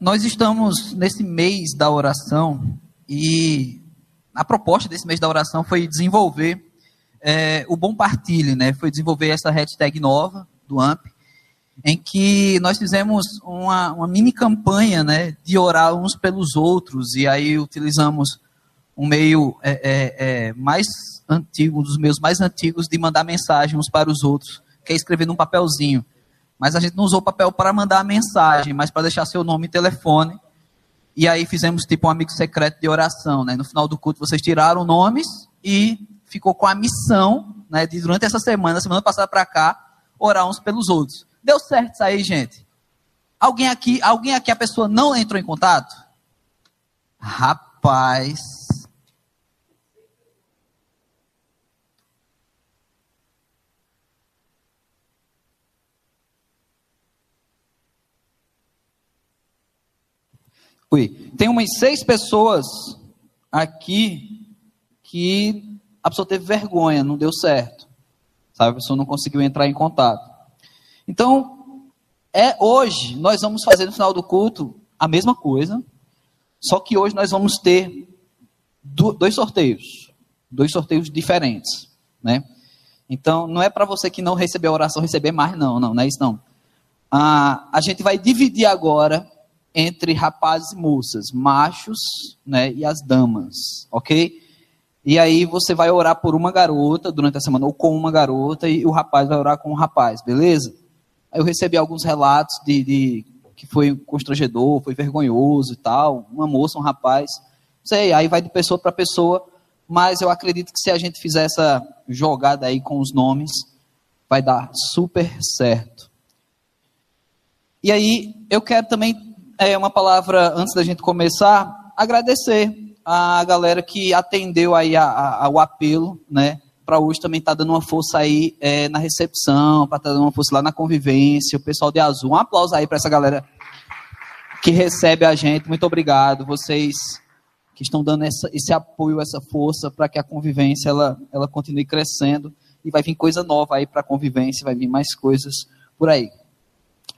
nós estamos nesse mês da oração e a proposta desse mês da oração foi desenvolver é, o Bom Partilhe, né? Foi desenvolver essa hashtag nova do AMP, em que nós fizemos uma, uma mini campanha, né? De orar uns pelos outros e aí utilizamos um meio é, é, é, mais antigo, um dos meus mais antigos, de mandar mensagem uns para os outros, que é escrever num papelzinho. Mas a gente não usou papel para mandar a mensagem, mas para deixar seu nome e telefone. E aí fizemos tipo um amigo secreto de oração, né? No final do culto vocês tiraram nomes e ficou com a missão, né, de durante essa semana, semana passada para cá, orar uns pelos outros. Deu certo isso aí, gente? Alguém aqui, alguém aqui a pessoa não entrou em contato? Rapaz, Ui, tem umas seis pessoas aqui que a pessoa teve vergonha, não deu certo. Sabe, a pessoa não conseguiu entrar em contato. Então, é hoje nós vamos fazer no final do culto a mesma coisa, só que hoje nós vamos ter dois sorteios, dois sorteios diferentes, né? Então, não é para você que não recebeu a oração receber mais, não, não, não é isso não. Ah, a gente vai dividir agora entre rapazes e moças, machos né, e as damas, ok? E aí você vai orar por uma garota durante a semana, ou com uma garota, e o rapaz vai orar com o rapaz, beleza? Aí eu recebi alguns relatos de, de que foi constrangedor, foi vergonhoso e tal, uma moça, um rapaz, não sei, aí vai de pessoa para pessoa, mas eu acredito que se a gente fizer essa jogada aí com os nomes, vai dar super certo. E aí eu quero também é, uma palavra antes da gente começar, agradecer a galera que atendeu aí a, a, ao apelo, né? Para hoje também tá dando uma força aí é, na recepção, para estar tá dando uma força lá na convivência, o pessoal de azul. Um aplauso aí para essa galera que recebe a gente. Muito obrigado. Vocês que estão dando essa, esse apoio, essa força para que a convivência ela, ela continue crescendo e vai vir coisa nova aí para a convivência, vai vir mais coisas por aí.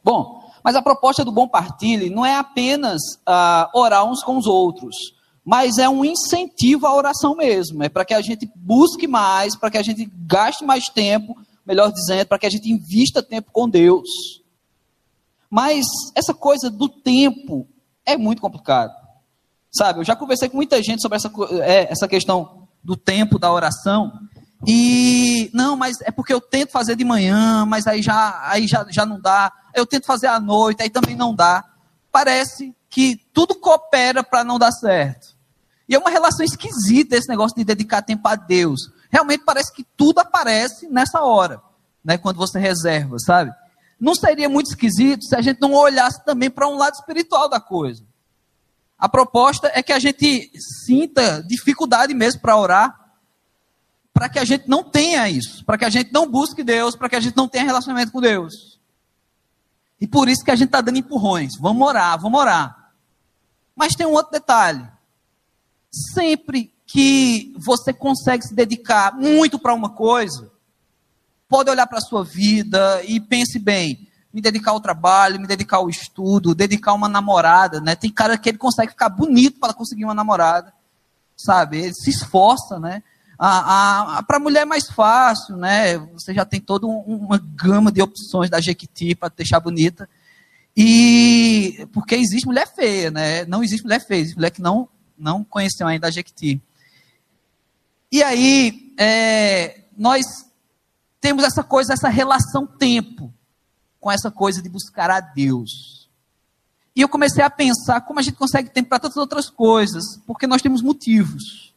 Bom, mas a proposta do bom partilhe não é apenas uh, orar uns com os outros, mas é um incentivo à oração mesmo. É para que a gente busque mais, para que a gente gaste mais tempo, melhor dizendo, para que a gente invista tempo com Deus. Mas essa coisa do tempo é muito complicado. Sabe, eu já conversei com muita gente sobre essa, é, essa questão do tempo da oração. E não, mas é porque eu tento fazer de manhã, mas aí já, aí já, já não dá. Eu tento fazer à noite, aí também não dá. Parece que tudo coopera para não dar certo. E é uma relação esquisita esse negócio de dedicar tempo a Deus. Realmente parece que tudo aparece nessa hora, né, quando você reserva, sabe? Não seria muito esquisito se a gente não olhasse também para um lado espiritual da coisa. A proposta é que a gente sinta dificuldade mesmo para orar, para que a gente não tenha isso, para que a gente não busque Deus, para que a gente não tenha relacionamento com Deus. E por isso que a gente está dando empurrões. Vamos orar, vamos orar. Mas tem um outro detalhe. Sempre que você consegue se dedicar muito para uma coisa, pode olhar para a sua vida e pense bem, me dedicar ao trabalho, me dedicar ao estudo, dedicar uma namorada, né? Tem cara que ele consegue ficar bonito para conseguir uma namorada, sabe? Ele se esforça, né? Para a mulher é mais fácil, né? Você já tem toda um, uma gama de opções da Jequiti para deixar bonita. E porque existe mulher feia, né? Não existe mulher feia, existe mulher que não, não conheceu ainda a Jequiti. E aí, é, nós temos essa coisa, essa relação tempo com essa coisa de buscar a Deus. E eu comecei a pensar como a gente consegue tempo para tantas outras coisas, porque nós temos motivos.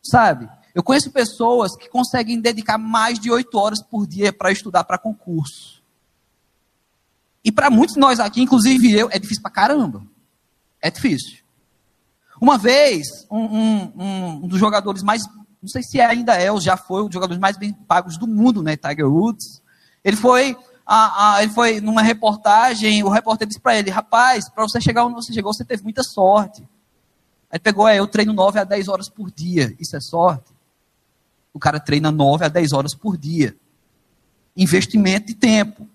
Sabe? Eu conheço pessoas que conseguem dedicar mais de oito horas por dia para estudar para concurso. E para muitos de nós aqui, inclusive eu, é difícil para caramba. É difícil. Uma vez, um, um, um, dos jogadores mais, não sei se ainda é ou já foi, um dos jogadores mais bem pagos do mundo, né, Tiger Woods, ele foi, ele foi numa reportagem, o repórter disse para ele, rapaz, para você chegar onde você chegou, você teve muita sorte. Aí pegou, é, eu treino 9 a 10 horas por dia, isso é sorte? O cara treina 9 a 10 horas por dia. Investimento de tempo.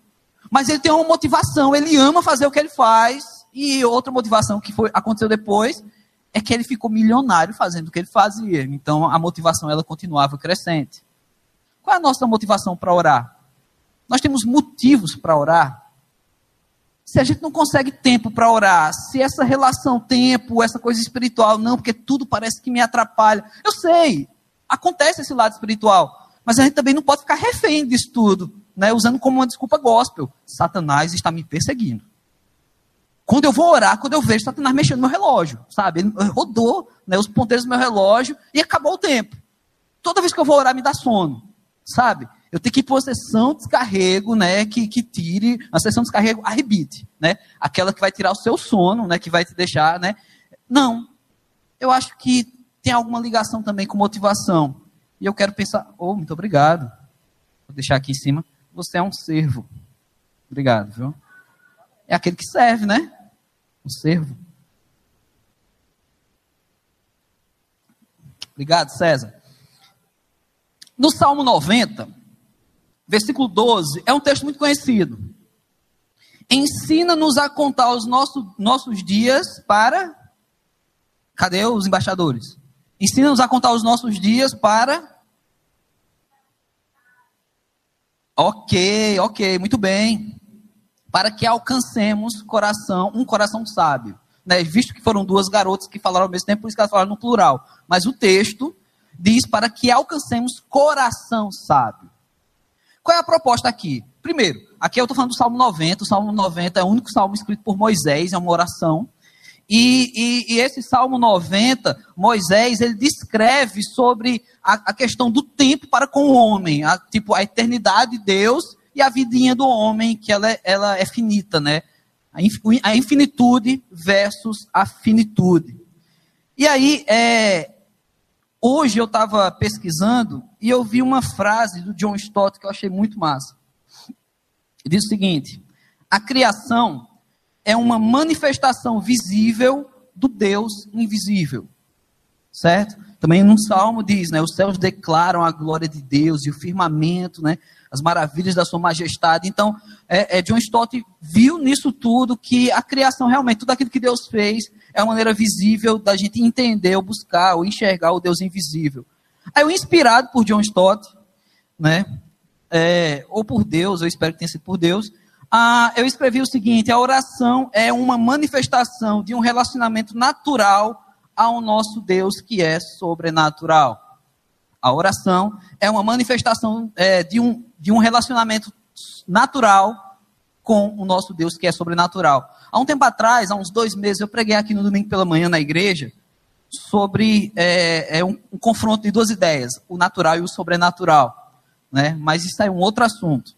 Mas ele tem uma motivação, ele ama fazer o que ele faz, E outra motivação que foi, aconteceu depois é que ele ficou milionário fazendo o que ele fazia. Então a motivação ela continuava crescente. Qual é a nossa motivação para orar? Nós temos motivos para orar. Se a gente não consegue tempo para orar, se essa relação tempo, essa coisa espiritual, não, porque tudo parece que me atrapalha. Eu sei, acontece esse lado espiritual, mas a gente também não pode ficar refém disso tudo, né, usando como uma desculpa gospel. Satanás está me perseguindo. Quando eu vou orar, quando eu vejo Satanás mexendo no meu relógio, sabe? Ele rodou né, os ponteiros do meu relógio e acabou o tempo. Toda vez que eu vou orar, me dá sono, sabe? Eu tenho que ir para uma sessão de descarrego, né, que, que tire, uma sessão de descarrego arrebite, né? Aquela que vai tirar o seu sono, né, que vai te deixar, né? Não. Eu acho que tem alguma ligação também com motivação. E eu quero pensar, oh, muito obrigado. Vou deixar aqui em cima. Você é um servo. Obrigado, viu? É aquele que serve, né? O servo. Obrigado, César. No Salmo 90, versículo 12, é um texto muito conhecido. Ensina-nos a contar os nossos, nossos dias para. Cadê os embaixadores? Ensina-nos a contar os nossos dias para. Ok, ok, muito bem para que alcancemos coração, um coração sábio. Né? Visto que foram duas garotas que falaram ao mesmo tempo, por isso que elas falaram no plural. Mas o texto diz para que alcancemos coração sábio. Qual é a proposta aqui? Primeiro, aqui eu estou falando do Salmo 90. O Salmo 90 é o único salmo escrito por Moisés, é uma oração. E, e, e, esse Salmo 90, Moisés, ele descreve sobre a, a, questão do tempo para com o homem, a, tipo, a eternidade de Deus e a vidinha do homem, que ela é, ela é finita, né? A infinitude versus a finitude. E aí, é, hoje eu estava pesquisando e eu vi uma frase do John Stott que eu achei muito massa. Ele diz o seguinte: a criação é uma manifestação visível do Deus invisível. Certo? Também no Salmo diz, né? Os céus declaram a glória de Deus e o firmamento, né? as maravilhas da sua majestade. Então, é, é, John Stott viu nisso tudo que a criação realmente, tudo aquilo que Deus fez, é uma maneira visível da gente entender, ou buscar, ou enxergar o Deus invisível. Aí eu, inspirado por John Stott, né, é, ou por Deus, eu espero que tenha sido por Deus, ah, eu escrevi o seguinte: a oração é uma manifestação de um relacionamento natural ao nosso Deus que é sobrenatural. A oração é uma manifestação é, de, um, de um relacionamento natural com o nosso Deus que é sobrenatural. Há um tempo atrás, há uns dois meses, eu preguei aqui no domingo pela manhã na igreja sobre é, é um, um, confronto de duas ideias, o natural e o sobrenatural. Né? Mas isso é um outro assunto.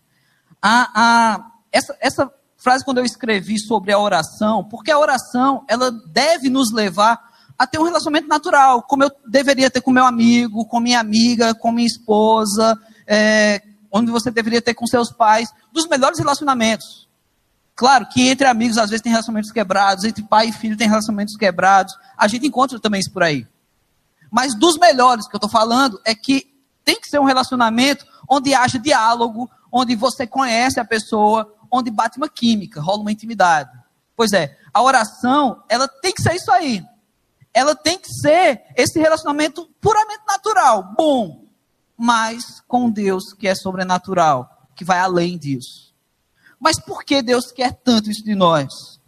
A, a, essa, essa frase, quando eu escrevi sobre a oração, porque a oração ela deve nos levar a ter um relacionamento natural, como eu deveria ter com meu amigo, com minha amiga, com minha esposa, é, onde você deveria ter com seus pais, dos melhores relacionamentos. Claro que entre amigos às vezes tem relacionamentos quebrados, entre pai e filho tem relacionamentos quebrados, a gente encontra também isso por aí. Mas dos melhores que eu estou falando é que tem que ser um relacionamento onde haja diálogo, onde você conhece a pessoa, onde bate uma química, rola uma intimidade. Pois é, a oração, ela tem que ser isso aí ela tem que ser esse relacionamento puramente natural, bom, mas com Deus que é sobrenatural, que vai além disso. Mas por que Deus quer tanto isso de nós?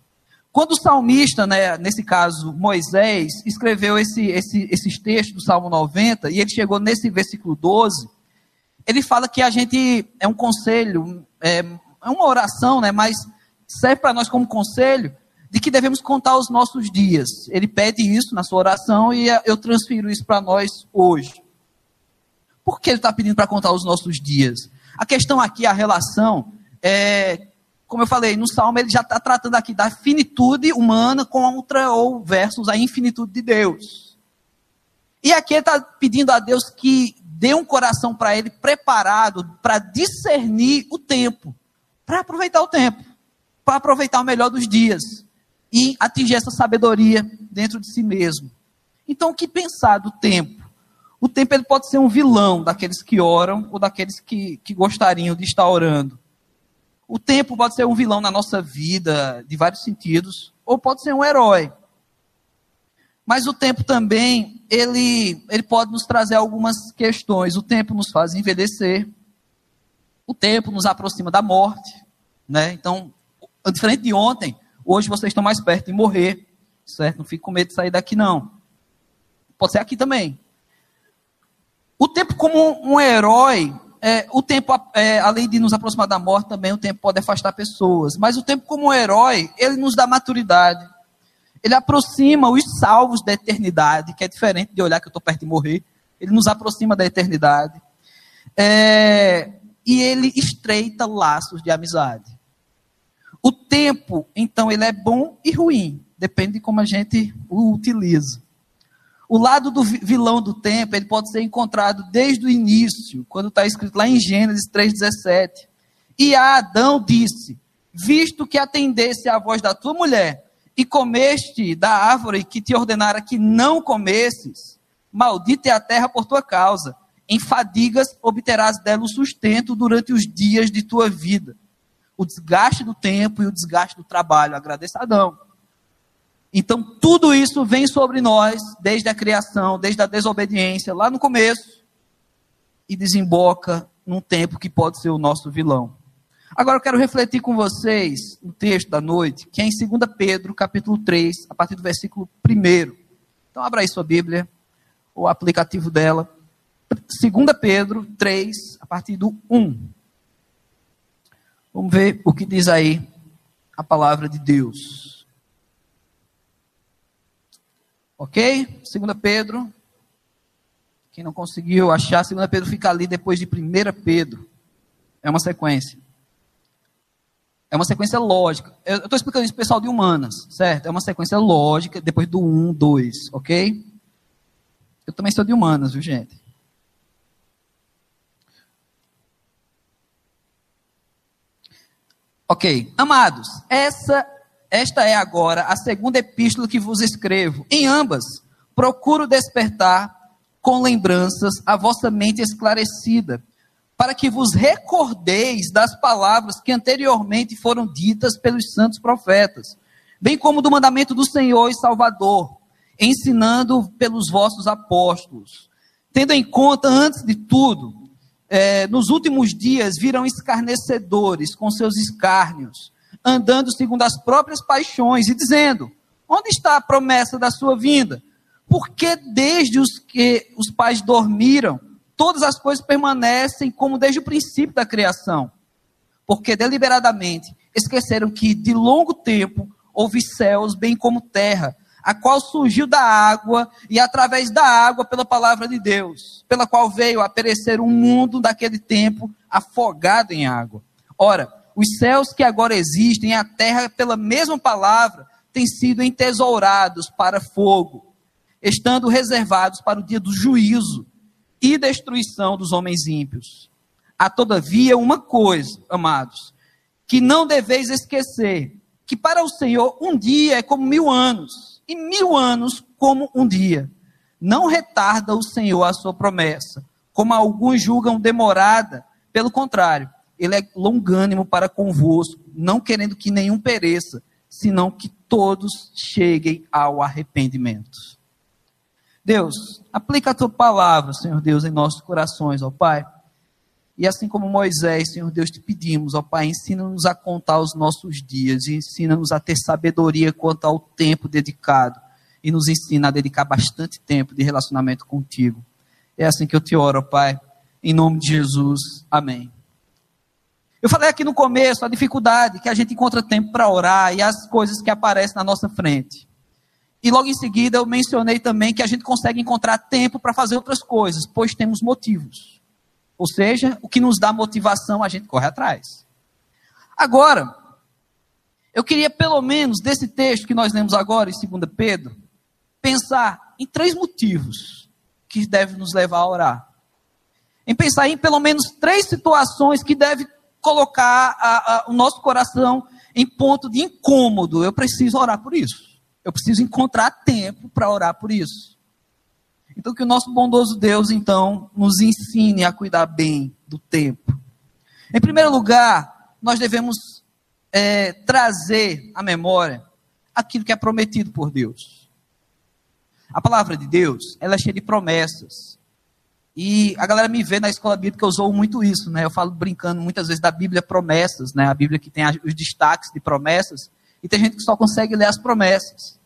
Quando o salmista, né, nesse caso Moisés, escreveu esse, esse, esses textos do Salmo 90, e ele chegou nesse versículo 12, ele fala que a gente é um conselho, é, é uma oração, né, mas serve para nós como conselho, de que devemos contar os nossos dias. Ele pede isso na sua oração e eu transfiro isso para nós hoje. Por que ele está pedindo para contar os nossos dias? A questão aqui, a relação, é, como eu falei, no Salmo ele já está tratando aqui da finitude humana contra ou versus a infinitude de Deus. E aqui ele está pedindo a Deus que dê um coração para ele preparado para discernir o tempo, para aproveitar o tempo, para aproveitar o melhor dos dias e atingir essa sabedoria dentro de si mesmo. Então, o que pensar do tempo? O tempo ele pode ser um vilão daqueles que oram ou daqueles que, que gostariam de estar orando. O tempo pode ser um vilão na nossa vida, de vários sentidos, ou pode ser um herói. Mas o tempo também, ele, ele pode nos trazer algumas questões. O tempo nos faz envelhecer. O tempo nos aproxima da morte. Né? Então, diferente de ontem, hoje vocês estão mais perto de morrer. Certo? Não fique com medo de sair daqui, não. Pode ser aqui também. O tempo como um herói, é, o tempo, é, além de nos aproximar da morte, também o tempo pode afastar pessoas. Mas o tempo, como um herói, ele nos dá maturidade. Ele aproxima os salvos da eternidade, que é diferente de olhar que eu estou perto de morrer. Ele nos aproxima da eternidade. É, e ele estreita laços de amizade. O tempo, então, ele é bom e ruim. Depende de como a gente o utiliza. O lado do vilão do tempo, ele pode ser encontrado desde o início, quando está escrito lá em Gênesis 3,17. E a Adão disse: Visto que atendesse à voz da tua mulher, e comeste da árvore que te ordenara que não comesses, maldita é a terra por tua causa. Em fadigas obterás dela o sustento durante os dias de tua vida. O desgaste do tempo e o desgaste do trabalho. Agradeça Adão. Então, tudo isso vem sobre nós desde a criação, desde a desobediência, lá no começo, e desemboca num tempo que pode ser o nosso vilão. Agora eu quero refletir com vocês o texto da noite, que é em 2 Pedro, capítulo 3, a partir do versículo 1. Então, abra aí sua Bíblia, o aplicativo dela. 2 Pedro 3, a partir do 1. Vamos ver o que diz aí a palavra de Deus. Ok? 2 Pedro. Quem não conseguiu achar, 2 Pedro fica ali depois de 1 Pedro. É uma sequência. É uma sequência lógica. Eu estou explicando isso para pessoal de humanas, certo? É uma sequência lógica depois do 1, 2, ok? Eu também sou de humanas, viu, gente? Ok. Amados, essa esta é agora a segunda epístola que vos escrevo. Em ambas, procuro despertar com lembranças a vossa mente esclarecida, para que vos recordeis das palavras que anteriormente foram ditas pelos santos profetas, bem como do mandamento do Senhor e Salvador, ensinando pelos vossos apóstolos. Tendo em conta, antes de tudo, é, nos últimos dias viram escarnecedores com seus escárnios andando segundo as próprias paixões e dizendo: Onde está a promessa da sua vinda? Porque desde os que os pais dormiram, todas as coisas permanecem como desde o princípio da criação. Porque deliberadamente esqueceram que de longo tempo houve céus, bem como terra, a qual surgiu da água e através da água pela palavra de Deus, pela qual veio a perecer um mundo daquele tempo afogado em água. Ora, os céus que agora existem, a terra, pela mesma palavra, têm sido entesourados para fogo, estando reservados para o dia do juízo e destruição dos homens ímpios. Há, todavia, uma coisa, amados, que não deveis esquecer: que para o Senhor um dia é como mil anos, e mil anos como um dia. Não retarda o Senhor a sua promessa, como alguns julgam demorada, pelo contrário ele é longânimo para convosco, não querendo que nenhum pereça, senão que todos cheguem ao arrependimento. Deus, aplica a tua palavra, Senhor Deus, em nossos corações, ó Pai. E assim como Moisés, Senhor Deus, te pedimos, ó Pai, ensina-nos a contar os nossos dias ensina-nos a ter sabedoria quanto ao tempo dedicado e nos ensina a dedicar bastante tempo de relacionamento contigo. É assim que eu te oro, ó Pai. Em nome de Jesus. Amém. Eu falei aqui no começo a dificuldade que a gente encontra tempo para orar e as coisas que aparecem na nossa frente. E logo em seguida eu mencionei também que a gente consegue encontrar tempo para fazer outras coisas, pois temos motivos. Ou seja, o que nos dá motivação a gente corre atrás. Agora, eu queria pelo menos desse texto que nós lemos agora em 2 Pedro, pensar em três motivos que devem nos levar a orar. Em pensar em pelo menos três situações que devem colocar a, a, o nosso coração em ponto de incômodo. Eu preciso orar por isso. Eu preciso encontrar tempo para orar por isso. Então, que o nosso bondoso Deus, então, nos ensine a cuidar bem do tempo. Em primeiro lugar, nós devemos é, trazer à memória aquilo que é prometido por Deus. A palavra de Deus, ela é cheia de promessas. E a galera me vê na escola bíblica, eu usou muito isso, né? Eu falo brincando muitas vezes da Bíblia promessas, né? A Bíblia que tem os destaques de promessas. E tem gente que só consegue ler as promessas,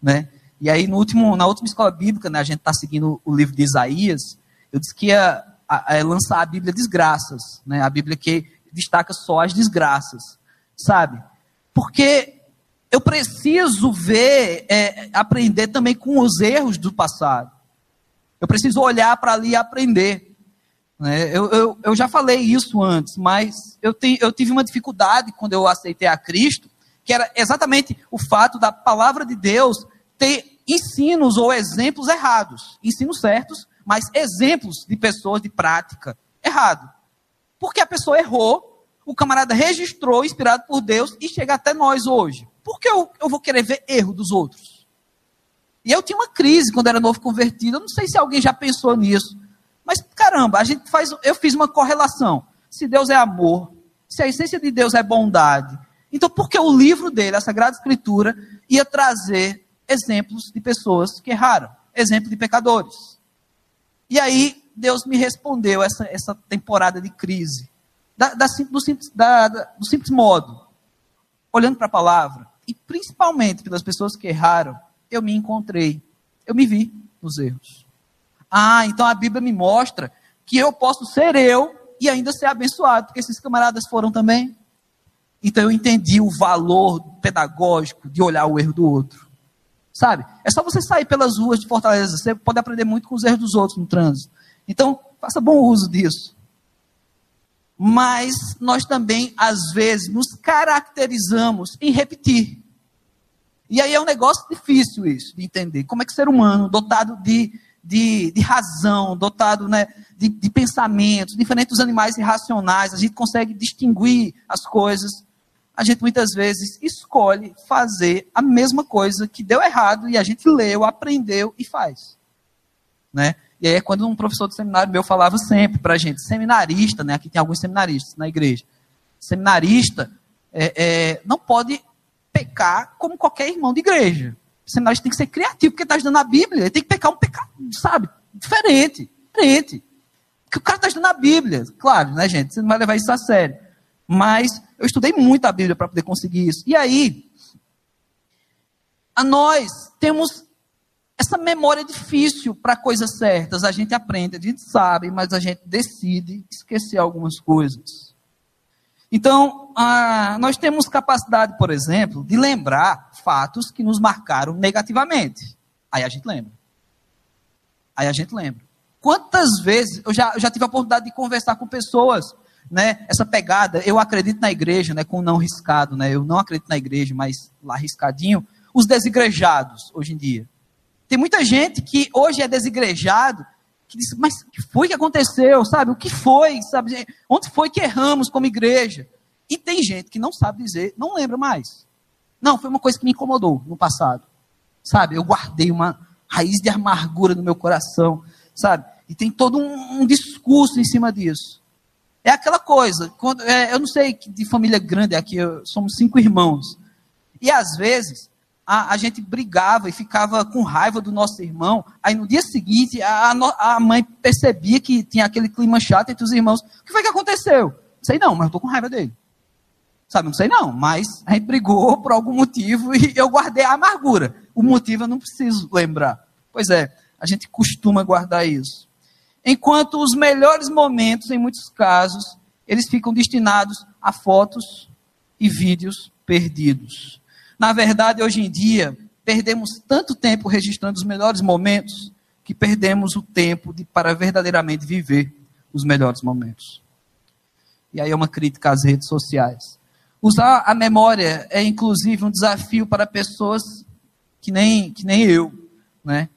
né? E aí, no último, na última escola bíblica, né, a gente está seguindo o livro de Isaías, eu disse que ia a, a lançar a Bíblia Desgraças, né? A Bíblia que destaca só as desgraças, sabe? Porque eu preciso ver, é, aprender também com os erros do passado. Eu preciso olhar para ali e aprender. Né? Eu, eu, eu, já falei isso antes, mas eu, te, eu tive uma dificuldade quando eu aceitei a Cristo, que era exatamente o fato da palavra de Deus ter ensinos ou exemplos errados. Ensinos certos, mas exemplos de pessoas de prática errado. Porque a pessoa errou, o camarada registrou, inspirado por Deus, e chega até nós hoje. Por que eu, eu vou querer ver erro dos outros? E eu tinha uma crise quando era novo convertido. Eu não sei se alguém já pensou nisso. Mas caramba, a gente faz, eu fiz uma correlação. Se Deus é amor, se a essência de Deus é bondade, então por que o livro dele, a Sagrada Escritura, ia trazer exemplos de pessoas que erraram, exemplo de pecadores? E aí Deus me respondeu essa, essa temporada de crise, da, da, do, simples, da, do simples modo, olhando para a palavra, e principalmente pelas pessoas que erraram, eu me encontrei, eu me vi nos erros. Ah, então a Bíblia me mostra que eu posso ser eu e ainda ser abençoado, porque esses camaradas foram também. Então eu entendi o valor pedagógico de olhar o erro do outro. Sabe? É só você sair pelas ruas de Fortaleza, você pode aprender muito com os erros dos outros no trânsito. Então, faça bom uso disso. Mas nós também, às vezes, nos caracterizamos em repetir. E aí é um negócio difícil isso, de entender. Como é que ser humano, dotado de, de, de razão, dotado né, de, de pensamentos, diferente dos animais irracionais, a gente consegue distinguir as coisas. A gente muitas vezes escolhe fazer a mesma coisa que deu errado e a gente leu, aprendeu e faz. Né? E aí é quando um professor do seminário meu falava sempre para a gente, seminarista, né? aqui tem alguns seminaristas na igreja, seminarista é, é, não pode pecar como qualquer irmão de igreja. O seminarista tem que ser criativo, porque está estudando a Bíblia. Ele tem que pecar um pecado, sabe, diferente. Diferente. Porque o cara está estudando a Bíblia. Claro, né, gente? Você não vai levar isso a sério. Mas eu estudei muito a Bíblia para poder conseguir isso. E aí, a nós temos essa memória difícil para coisas certas. A gente aprende, a gente sabe, mas a gente decide esquecer algumas coisas. Então, nós temos capacidade, por exemplo, de lembrar fatos que nos marcaram negativamente. Aí a gente lembra. Aí a gente lembra. Quantas vezes eu já, eu já tive a oportunidade de conversar com pessoas, né? Essa pegada, eu acredito na igreja, né? Com não riscado, né? Eu não acredito na igreja, mas lá riscadinho. Os desigrejados, hoje em dia. Tem muita gente que hoje é desigrejado, que diz, mas o que foi que aconteceu, sabe? O que foi, sabe? Onde foi que erramos como igreja? E tem gente que não sabe dizer, não lembra mais. Não, foi uma coisa que me incomodou no passado. Sabe? Eu guardei uma raiz de amargura no meu coração, sabe? E tem todo um, um discurso em cima disso. É aquela coisa, quando, é, eu não sei de família grande aqui, somos cinco irmãos. E às vezes a, a, gente brigava e ficava com raiva do nosso irmão. Aí no dia seguinte, a, a, mãe percebia que tinha aquele clima chato entre os irmãos. O que foi que aconteceu? Não sei não, mas eu estou com raiva dele. Sabe, não sei não, mas a gente brigou por algum motivo e eu guardei a amargura. O motivo eu não preciso lembrar. Pois é, a gente costuma guardar isso. Enquanto os melhores momentos, em muitos casos, eles ficam destinados a fotos e vídeos perdidos. Na verdade, hoje em dia, perdemos tanto tempo registrando os melhores momentos que perdemos o tempo de, para verdadeiramente viver os melhores momentos. E aí é uma crítica às redes sociais. Usar a memória é inclusive um desafio para pessoas que nem, que nem eu, né?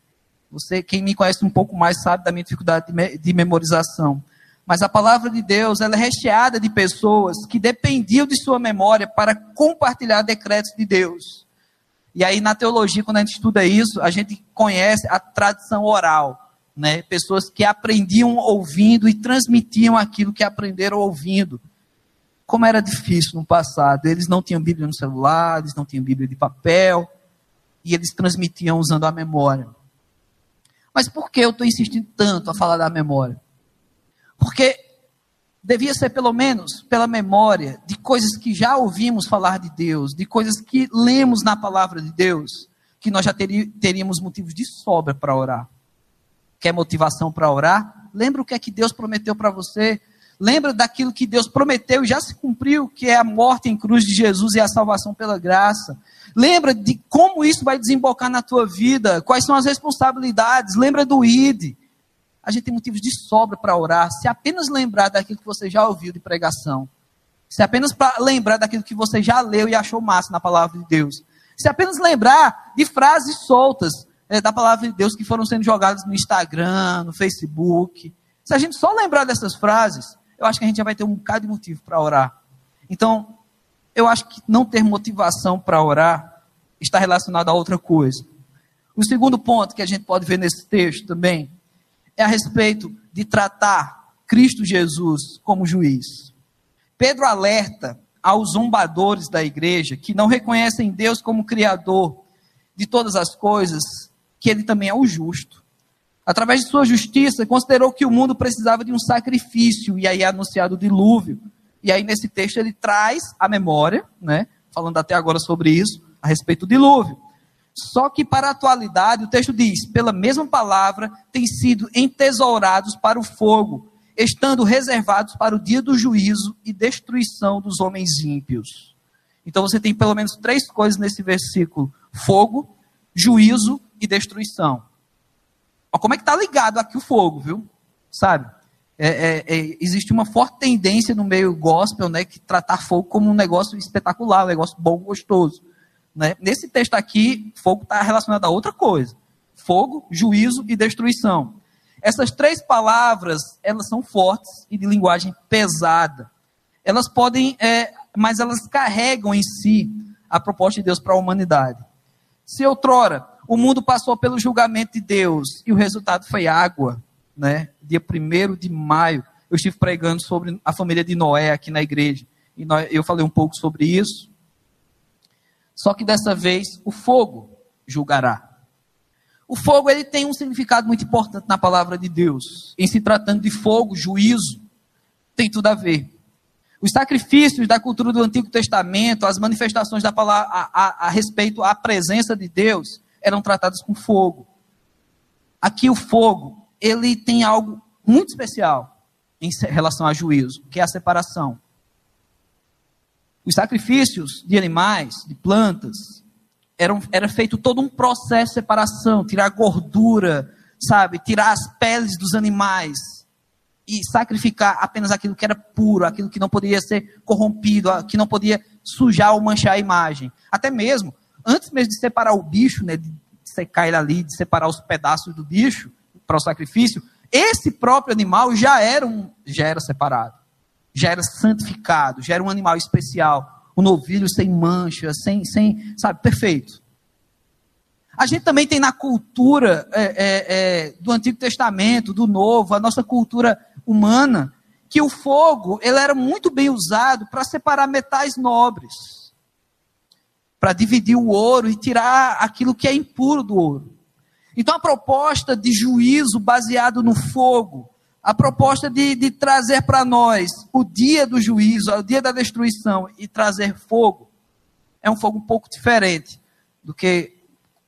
Você, quem me conhece um pouco mais sabe da minha dificuldade de, me, de memorização. Mas a palavra de Deus, ela é recheada de pessoas que dependiam de sua memória para compartilhar decretos de Deus. E aí na teologia, quando a gente estuda isso, a gente conhece a tradição oral, né? Pessoas que aprendiam ouvindo e transmitiam aquilo que aprenderam ouvindo. como era difícil no passado. Eles não tinham Bíblia no celular, eles não tinham Bíblia de papel, e eles transmitiam usando a memória. Mas por que eu estou insistindo tanto a falar da memória? Porque devia ser pelo menos pela memória de coisas que já ouvimos falar de Deus, de coisas que lemos na palavra de Deus, que nós já teríamos motivos de sobra para orar. Quer motivação para orar? Lembra o que é que Deus prometeu para você? Lembra daquilo que Deus prometeu e já se cumpriu, que é a morte em cruz de Jesus e a salvação pela graça. Lembra de como isso vai desembocar na tua vida, quais são as responsabilidades. Lembra do ID? A gente tem motivos de sobra para orar, se apenas lembrar daquilo que você já ouviu de pregação, se apenas lembrar daquilo que você já leu e achou massa na palavra de Deus, se apenas lembrar de frases soltas é, da palavra de Deus que foram sendo jogadas no Instagram, no Facebook, se a gente só lembrar dessas frases, eu acho que a gente já vai ter um bocado de motivo para orar. Então, eu acho que não ter motivação para orar está relacionado a outra coisa. O segundo ponto que a gente pode ver nesse texto também é a respeito de tratar Cristo Jesus como juiz. Pedro alerta aos zombadores da igreja que não reconhecem Deus como Criador de todas as coisas, que Ele também é o justo. Através de sua justiça, considerou que o mundo precisava de um sacrifício, e aí é anunciado o dilúvio. E aí, nesse texto, ele traz a memória, né, falando até agora sobre isso, a respeito do dilúvio. Só que para a atualidade, o texto diz: pela mesma palavra, têm sido entesourados para o fogo, estando reservados para o dia do juízo e destruição dos homens ímpios. Então você tem pelo menos três coisas nesse versículo: fogo, juízo e destruição. Ó, como é que está ligado aqui o fogo, viu? Sabe? É, é, é, existe uma forte tendência no meio gospel, né, que tratar fogo como um negócio espetacular, um negócio bom, gostoso. Né? Nesse texto aqui, fogo está relacionado a outra coisa: fogo, juízo e destruição. Essas três palavras, elas são fortes e de linguagem pesada. Elas podem, é, mas elas carregam em si a proposta de Deus para a humanidade. Se outrora o mundo passou pelo julgamento de Deus e o resultado foi água, né? Dia 1 de maio, eu estive pregando sobre a família de Noé aqui na igreja. E eu falei um pouco sobre isso. Só que dessa vez o fogo julgará. O fogo ele tem um significado muito importante na palavra de Deus. Em se tratando de fogo, juízo, tem tudo a ver. Os sacrifícios da cultura do Antigo Testamento, as manifestações da palavra a, a, a respeito à presença de Deus, eram tratados com fogo. Aqui o fogo, ele tem algo muito especial em relação a juízo, que é a separação. Os sacrifícios de animais, de plantas, eram, era feito todo um processo de separação, tirar gordura, sabe, tirar as peles dos animais e sacrificar apenas aquilo que era puro, aquilo que não poderia ser corrompido, que não podia sujar ou manchar a imagem. Até mesmo, antes mesmo de separar o bicho, né, de secar ele ali, de separar os pedaços do bicho para o sacrifício, esse próprio animal já era, um, já era separado já era santificado, já era um animal especial, um novilho sem mancha, sem, sem sabe, perfeito. A gente também tem na cultura é, é, é, do Antigo Testamento, do Novo, a nossa cultura humana, que o fogo ele era muito bem usado para separar metais nobres, para dividir o ouro e tirar aquilo que é impuro do ouro. Então a proposta de juízo baseado no fogo a proposta de, de trazer para nós o dia do juízo, o dia da destruição e trazer fogo, é um fogo um pouco diferente do que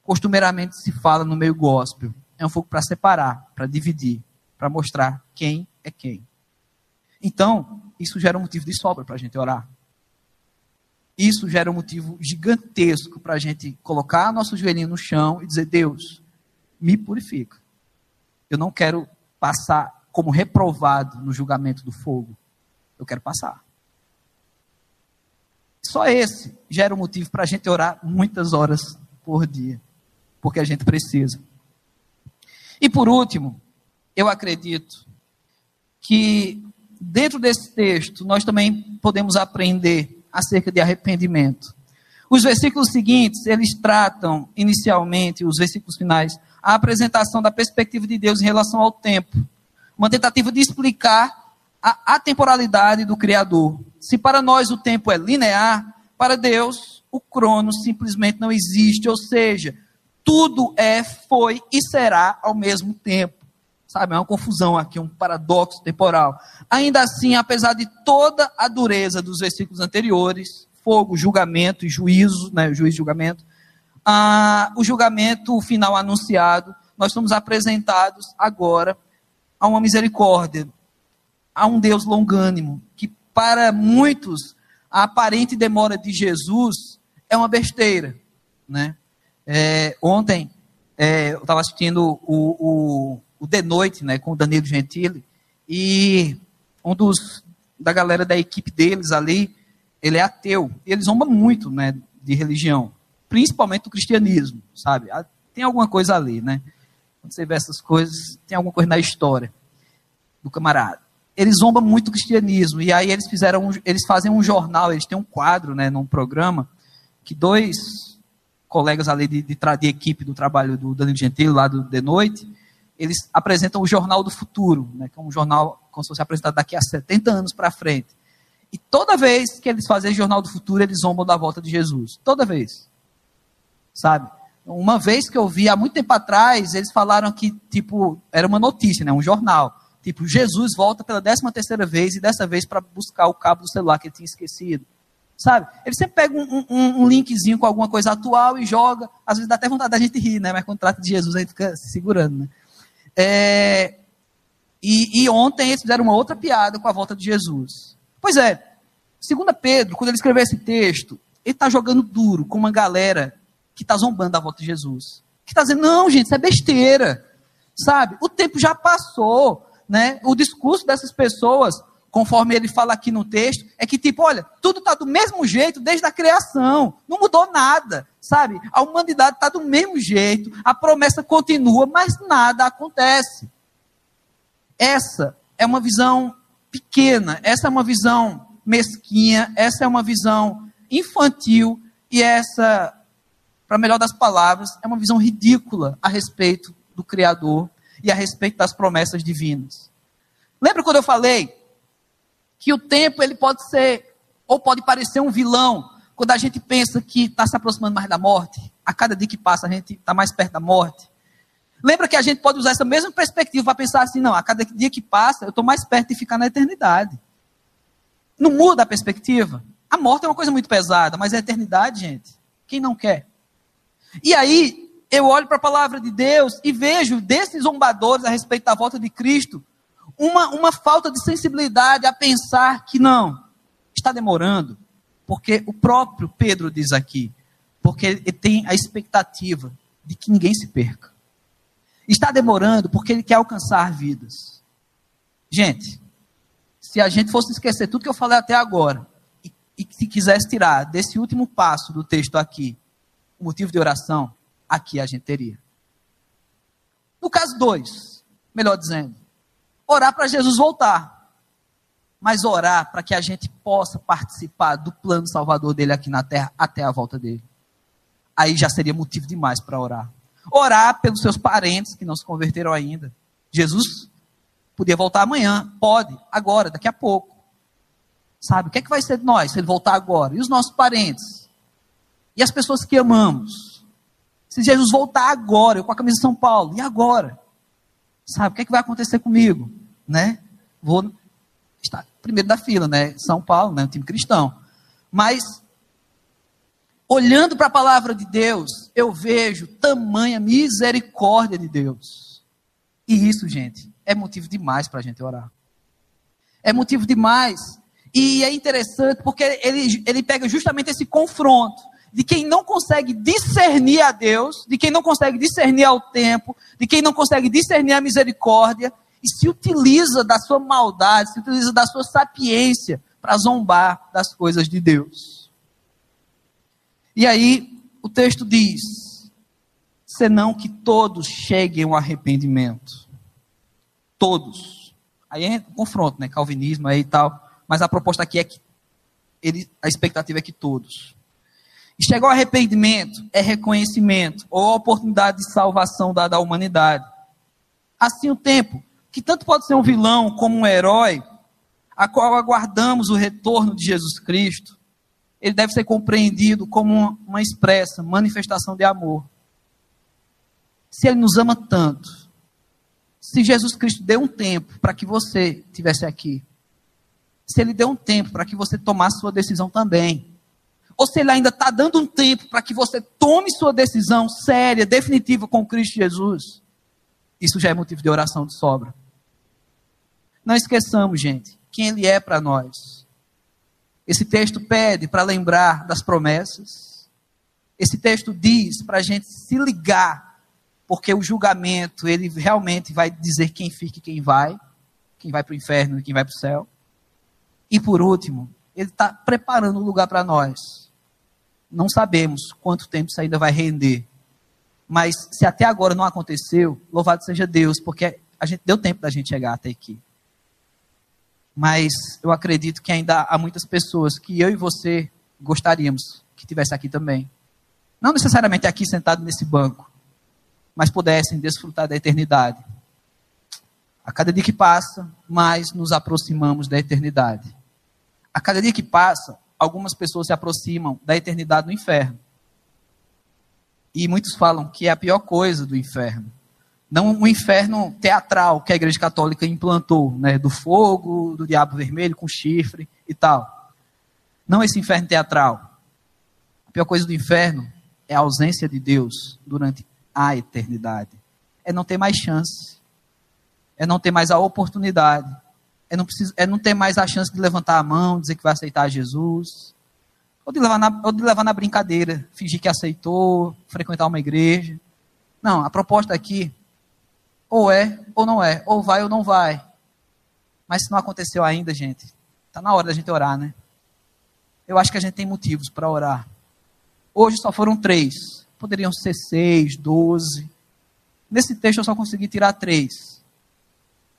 costumeiramente se fala no meio gospel. É um fogo para separar, para dividir, para mostrar quem é quem. Então, isso gera um motivo de sobra para a gente orar. Isso gera um motivo gigantesco para a gente colocar nosso joelhinho no chão e dizer: Deus, me purifica. Eu não quero passar como reprovado no julgamento do fogo. Eu quero passar. Só esse gera um motivo para a gente orar muitas horas por dia, porque a gente precisa. E por último, eu acredito que dentro desse texto nós também podemos aprender acerca de arrependimento. Os versículos seguintes, eles tratam inicialmente, os versículos finais, a apresentação da perspectiva de Deus em relação ao tempo uma tentativa de explicar a atemporalidade do Criador. Se para nós o tempo é linear, para Deus o cronos simplesmente não existe, ou seja, tudo é, foi e será ao mesmo tempo. Sabe, é uma confusão aqui, um paradoxo temporal. Ainda assim, apesar de toda a dureza dos versículos anteriores, fogo, julgamento e juízo, né, juízo e julgamento, ah, o julgamento final anunciado, nós somos apresentados agora a uma misericórdia, a um Deus longânimo, que para muitos a aparente demora de Jesus é uma besteira, né? É, ontem é, eu estava assistindo o, o, o The Noite, né, com o Danilo Gentili, e um dos da galera da equipe deles ali, ele é ateu, e ele zomba muito, né, de religião, principalmente do cristianismo, sabe? Ah, tem alguma coisa ali, né? Quando você vê essas coisas, tem alguma coisa na história do camarada. Ele zomba muito do cristianismo, e aí eles fizeram, eles fazem um jornal, eles têm um quadro, né, num programa, que dois colegas ali de, de, de equipe do trabalho do Danilo Gentili, lá do The Noite, eles apresentam o Jornal do Futuro, né, que é um jornal como se fosse apresentado daqui a 70 anos para frente. E toda vez que eles fazem Jornal do Futuro, eles zombam da volta de Jesus. Toda vez. Sabe? Uma vez que eu vi, há muito tempo atrás, eles falaram que, tipo, era uma notícia, né, um jornal. Tipo, Jesus volta pela décima terceira vez e dessa vez para buscar o cabo do celular que ele tinha esquecido. Sabe? Ele sempre pega um, um, um, linkzinho com alguma coisa atual e joga. Às vezes dá até vontade da gente rir, né? Mas quando trata de Jesus, a gente fica se segurando, né? É, e, e, ontem eles fizeram uma outra piada com a volta de Jesus. Pois é, segundo Pedro, quando ele escreveu esse texto, ele está jogando duro com uma galera que está zombando da volta de Jesus. Que está dizendo, não, gente, isso é besteira. Sabe? O tempo já passou. Né? O discurso dessas pessoas, conforme ele fala aqui no texto, é que tipo, olha, tudo está do mesmo jeito desde a criação. Não mudou nada sabe? A humanidade está do mesmo jeito, a promessa continua, mas nada acontece. Essa é uma visão pequena, essa é uma visão mesquinha, essa é uma visão infantil e essa, para melhor das palavras, é uma visão ridícula a respeito do Criador e a respeito das promessas divinas. Lembra quando eu falei que o tempo ele pode ser ou pode parecer um vilão quando a gente pensa que está se aproximando mais da morte, a cada dia que passa a gente está mais perto da morte. Lembra que a gente pode usar essa mesma perspectiva para pensar assim, não, a cada dia que passa eu estou mais perto de ficar na eternidade. Não muda a perspectiva. A morte é uma coisa muito pesada, mas a eternidade, gente, quem não quer? E aí, eu olho para a palavra de Deus e vejo desses zombadores a respeito da volta de Cristo uma, uma falta de sensibilidade a pensar que não, está demorando, porque o próprio Pedro diz aqui, porque ele tem a expectativa de que ninguém se perca. Está demorando porque ele quer alcançar vidas. Gente, se a gente fosse esquecer tudo que eu falei até agora, e, e se quisesse tirar desse último passo do texto aqui, o motivo de oração, aqui a gente teria. No caso 2, melhor dizendo, orar para Jesus voltar mas orar para que a gente possa participar do plano salvador dele aqui na terra até a volta dele. Aí já seria motivo demais para orar. Orar pelos seus parentes que não se converteram ainda. Jesus podia voltar amanhã, pode, agora, daqui a pouco. Sabe, o que é que vai ser de nós se ele voltar agora? E os nossos parentes? E as pessoas que amamos? Se Jesus voltar agora, eu com a camisa de São Paulo, e agora? Sabe, o que é que vai acontecer comigo? Né? Vou está primeiro da fila, né? São Paulo, né? Um time cristão. Mas, olhando para a palavra de Deus, eu vejo tamanha misericórdia de Deus. E isso, gente, é motivo demais para a gente orar. É motivo demais. E é interessante porque ele, ele pega justamente esse confronto de quem não consegue discernir a Deus, de quem não consegue discernir ao tempo, de quem não consegue discernir a misericórdia, e se utiliza da sua maldade, se utiliza da sua sapiência para zombar das coisas de Deus. E aí o texto diz: senão que todos cheguem ao arrependimento. Todos. Aí é um confronto, né? Calvinismo aí e tal. Mas a proposta aqui é que ele, a expectativa é que todos. E chegar arrependimento é reconhecimento ou oportunidade de salvação dada à humanidade. Assim o tempo que tanto pode ser um vilão como um herói, a qual aguardamos o retorno de Jesus Cristo, ele deve ser compreendido como uma expressa manifestação de amor. Se ele nos ama tanto, se Jesus Cristo deu um tempo para que você estivesse aqui, se ele deu um tempo para que você tomasse sua decisão também, ou se ele ainda está dando um tempo para que você tome sua decisão séria, definitiva com Cristo Jesus, isso já é motivo de oração de sobra. Não esqueçamos, gente, quem ele é para nós. Esse texto pede para lembrar das promessas. Esse texto diz para a gente se ligar, porque o julgamento, ele realmente vai dizer quem fica e quem vai, quem vai para o inferno e quem vai para o céu. E por último, ele está preparando um lugar para nós. Não sabemos quanto tempo isso ainda vai render. Mas se até agora não aconteceu, louvado seja Deus, porque a gente deu tempo da gente chegar até aqui mas eu acredito que ainda há muitas pessoas que eu e você gostaríamos que tivesse aqui também. Não necessariamente aqui sentado nesse banco, mas pudessem desfrutar da eternidade. A cada dia que passa, mais nos aproximamos da eternidade. A cada dia que passa, algumas pessoas se aproximam da eternidade no inferno. E muitos falam que é a pior coisa do inferno. Não o inferno teatral que a Igreja Católica implantou, né, do fogo, do diabo vermelho com chifre e tal. Não esse inferno teatral. A pior coisa do inferno é a ausência de Deus durante a eternidade. É não ter mais chance. É não ter mais a oportunidade. É não, precisa, é não ter mais a chance de levantar a mão, dizer que vai aceitar Jesus. Ou de, levar na, ou de levar na brincadeira, fingir que aceitou, frequentar uma igreja. Não, a proposta aqui ou é ou não é, ou vai ou não vai. Mas se não aconteceu ainda, gente, está na hora da gente orar, né? Eu acho que a gente tem motivos para orar. Hoje só foram três. Poderiam ser seis, doze. Nesse texto eu só consegui tirar três.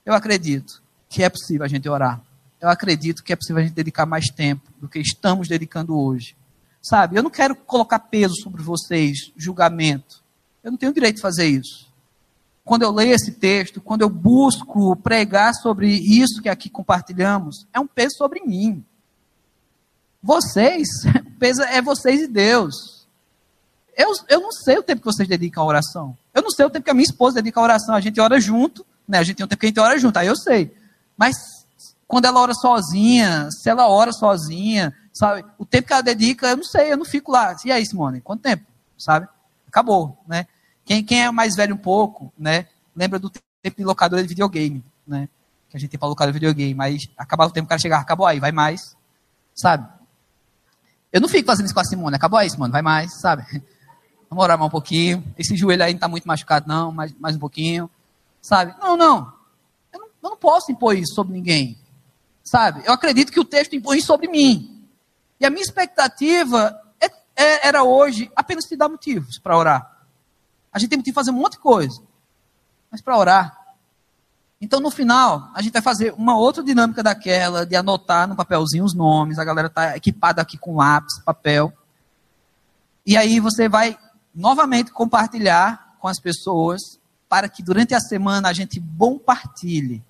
Eu acredito que é possível a gente orar. Eu acredito que é possível a gente dedicar mais tempo do que estamos dedicando hoje. Sabe, eu não quero colocar peso sobre vocês, julgamento. Eu não tenho direito de fazer isso quando eu leio esse texto, quando eu busco pregar sobre isso que aqui compartilhamos, é um peso sobre mim. Vocês, o peso é vocês e Deus. Eu, eu não sei o tempo que vocês dedicam à oração. Eu não sei o tempo que a minha esposa dedica à oração. A gente ora junto, né? A gente tem um tempo que a gente ora junto, aí eu sei. Mas quando ela ora sozinha, se ela ora sozinha, sabe? O tempo que ela dedica, eu não sei, eu não fico lá. E aí, Simone, quanto tempo? Sabe? Acabou, né? Quem, quem é mais velho um pouco, né, lembra do tempo de locadora de videogame, né? Que a gente tem para locar videogame, mas acabava o tempo, o cara chegava, acabou aí, vai mais, sabe? Eu não fico fazendo isso com a Simone, acabou aí, Simone, vai mais, sabe? Vamos orar mais um pouquinho. Esse joelho aí não está muito machucado, não, mais, mais um pouquinho, sabe? Não, não. Eu, não. posso impor isso sobre ninguém, sabe? Eu acredito que o texto impõe isso sobre mim. E a minha expectativa é, é, era hoje apenas te dar motivos para orar. A gente tem que fazer um monte de coisa. Mas para orar. Então, no final, a gente vai fazer uma outra dinâmica daquela, de anotar no papelzinho os nomes. A galera está equipada aqui com lápis, papel. E aí você vai novamente compartilhar com as pessoas para que durante a semana a gente compartilhe.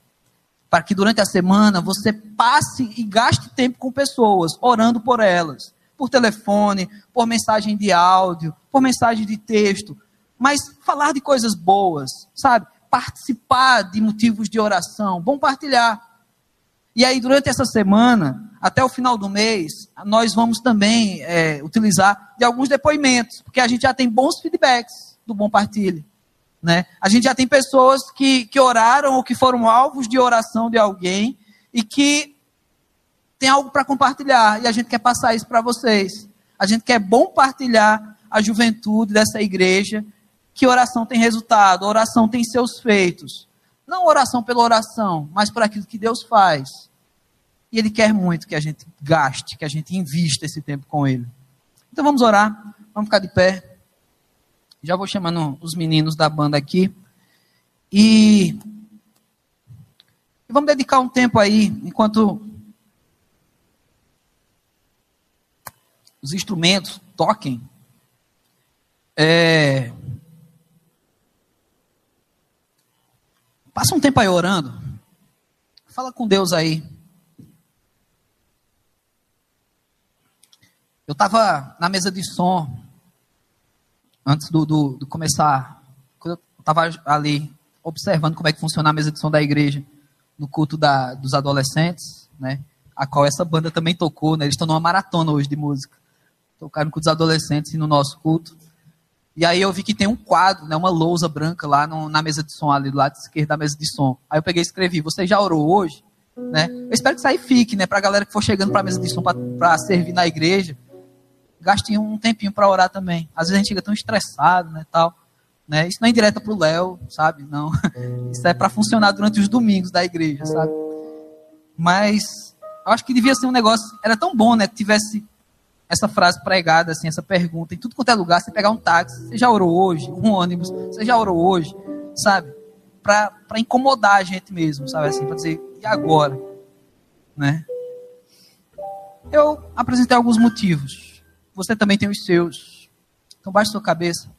Para que durante a semana você passe e gaste tempo com pessoas, orando por elas. Por telefone, por mensagem de áudio, por mensagem de texto mas falar de coisas boas, sabe? Participar de motivos de oração, bom partilhar. E aí, durante essa semana, até o final do mês, nós vamos também é, utilizar de alguns depoimentos, porque a gente já tem bons feedbacks do Bom Partilhe. Né? A gente já tem pessoas que, que oraram ou que foram alvos de oração de alguém e que tem algo para compartilhar e a gente quer passar isso para vocês. A gente quer bom partilhar a juventude dessa igreja que oração tem resultado, oração tem seus feitos. Não oração pela oração, mas por aquilo que Deus faz. E Ele quer muito que a gente gaste, que a gente invista esse tempo com Ele. Então vamos orar, vamos ficar de pé. Já vou chamando os meninos da banda aqui. E, e vamos dedicar um tempo aí, enquanto os instrumentos toquem. É, passa um tempo aí orando. Fala com Deus aí. Eu estava na mesa de som antes do, do, do começar, quando eu estava ali observando como é que funciona a mesa de som da igreja, no culto da, dos adolescentes, né? A qual essa banda também tocou, né? Eles estão numa maratona hoje de música. Tocaram culto dos adolescentes e no nosso culto. E aí eu vi que tem um quadro, né, uma lousa branca lá no, na mesa de som, ali do lado esquerdo da mesa de som. Aí eu peguei e escrevi, você já orou hoje? Né? Eu espero que isso aí fique, né, pra galera que for chegando pra mesa de som para servir na igreja, gaste um tempinho para orar também. Às vezes a gente chega tão estressado, né, tal. Né? Isso não é indireta pro Léo, sabe? Não. Isso é para funcionar durante os domingos da igreja, sabe? Mas eu acho que devia ser um negócio, era tão bom, né, que tivesse essa frase pregada, assim, essa pergunta, em tudo quanto é lugar, você pegar um táxi, você já orou hoje? Um ônibus, você já orou hoje? Sabe? Para incomodar a gente mesmo, sabe assim, para dizer, e agora? Né? Eu apresentei alguns motivos. Você também tem os seus. Então baixe sua cabeça.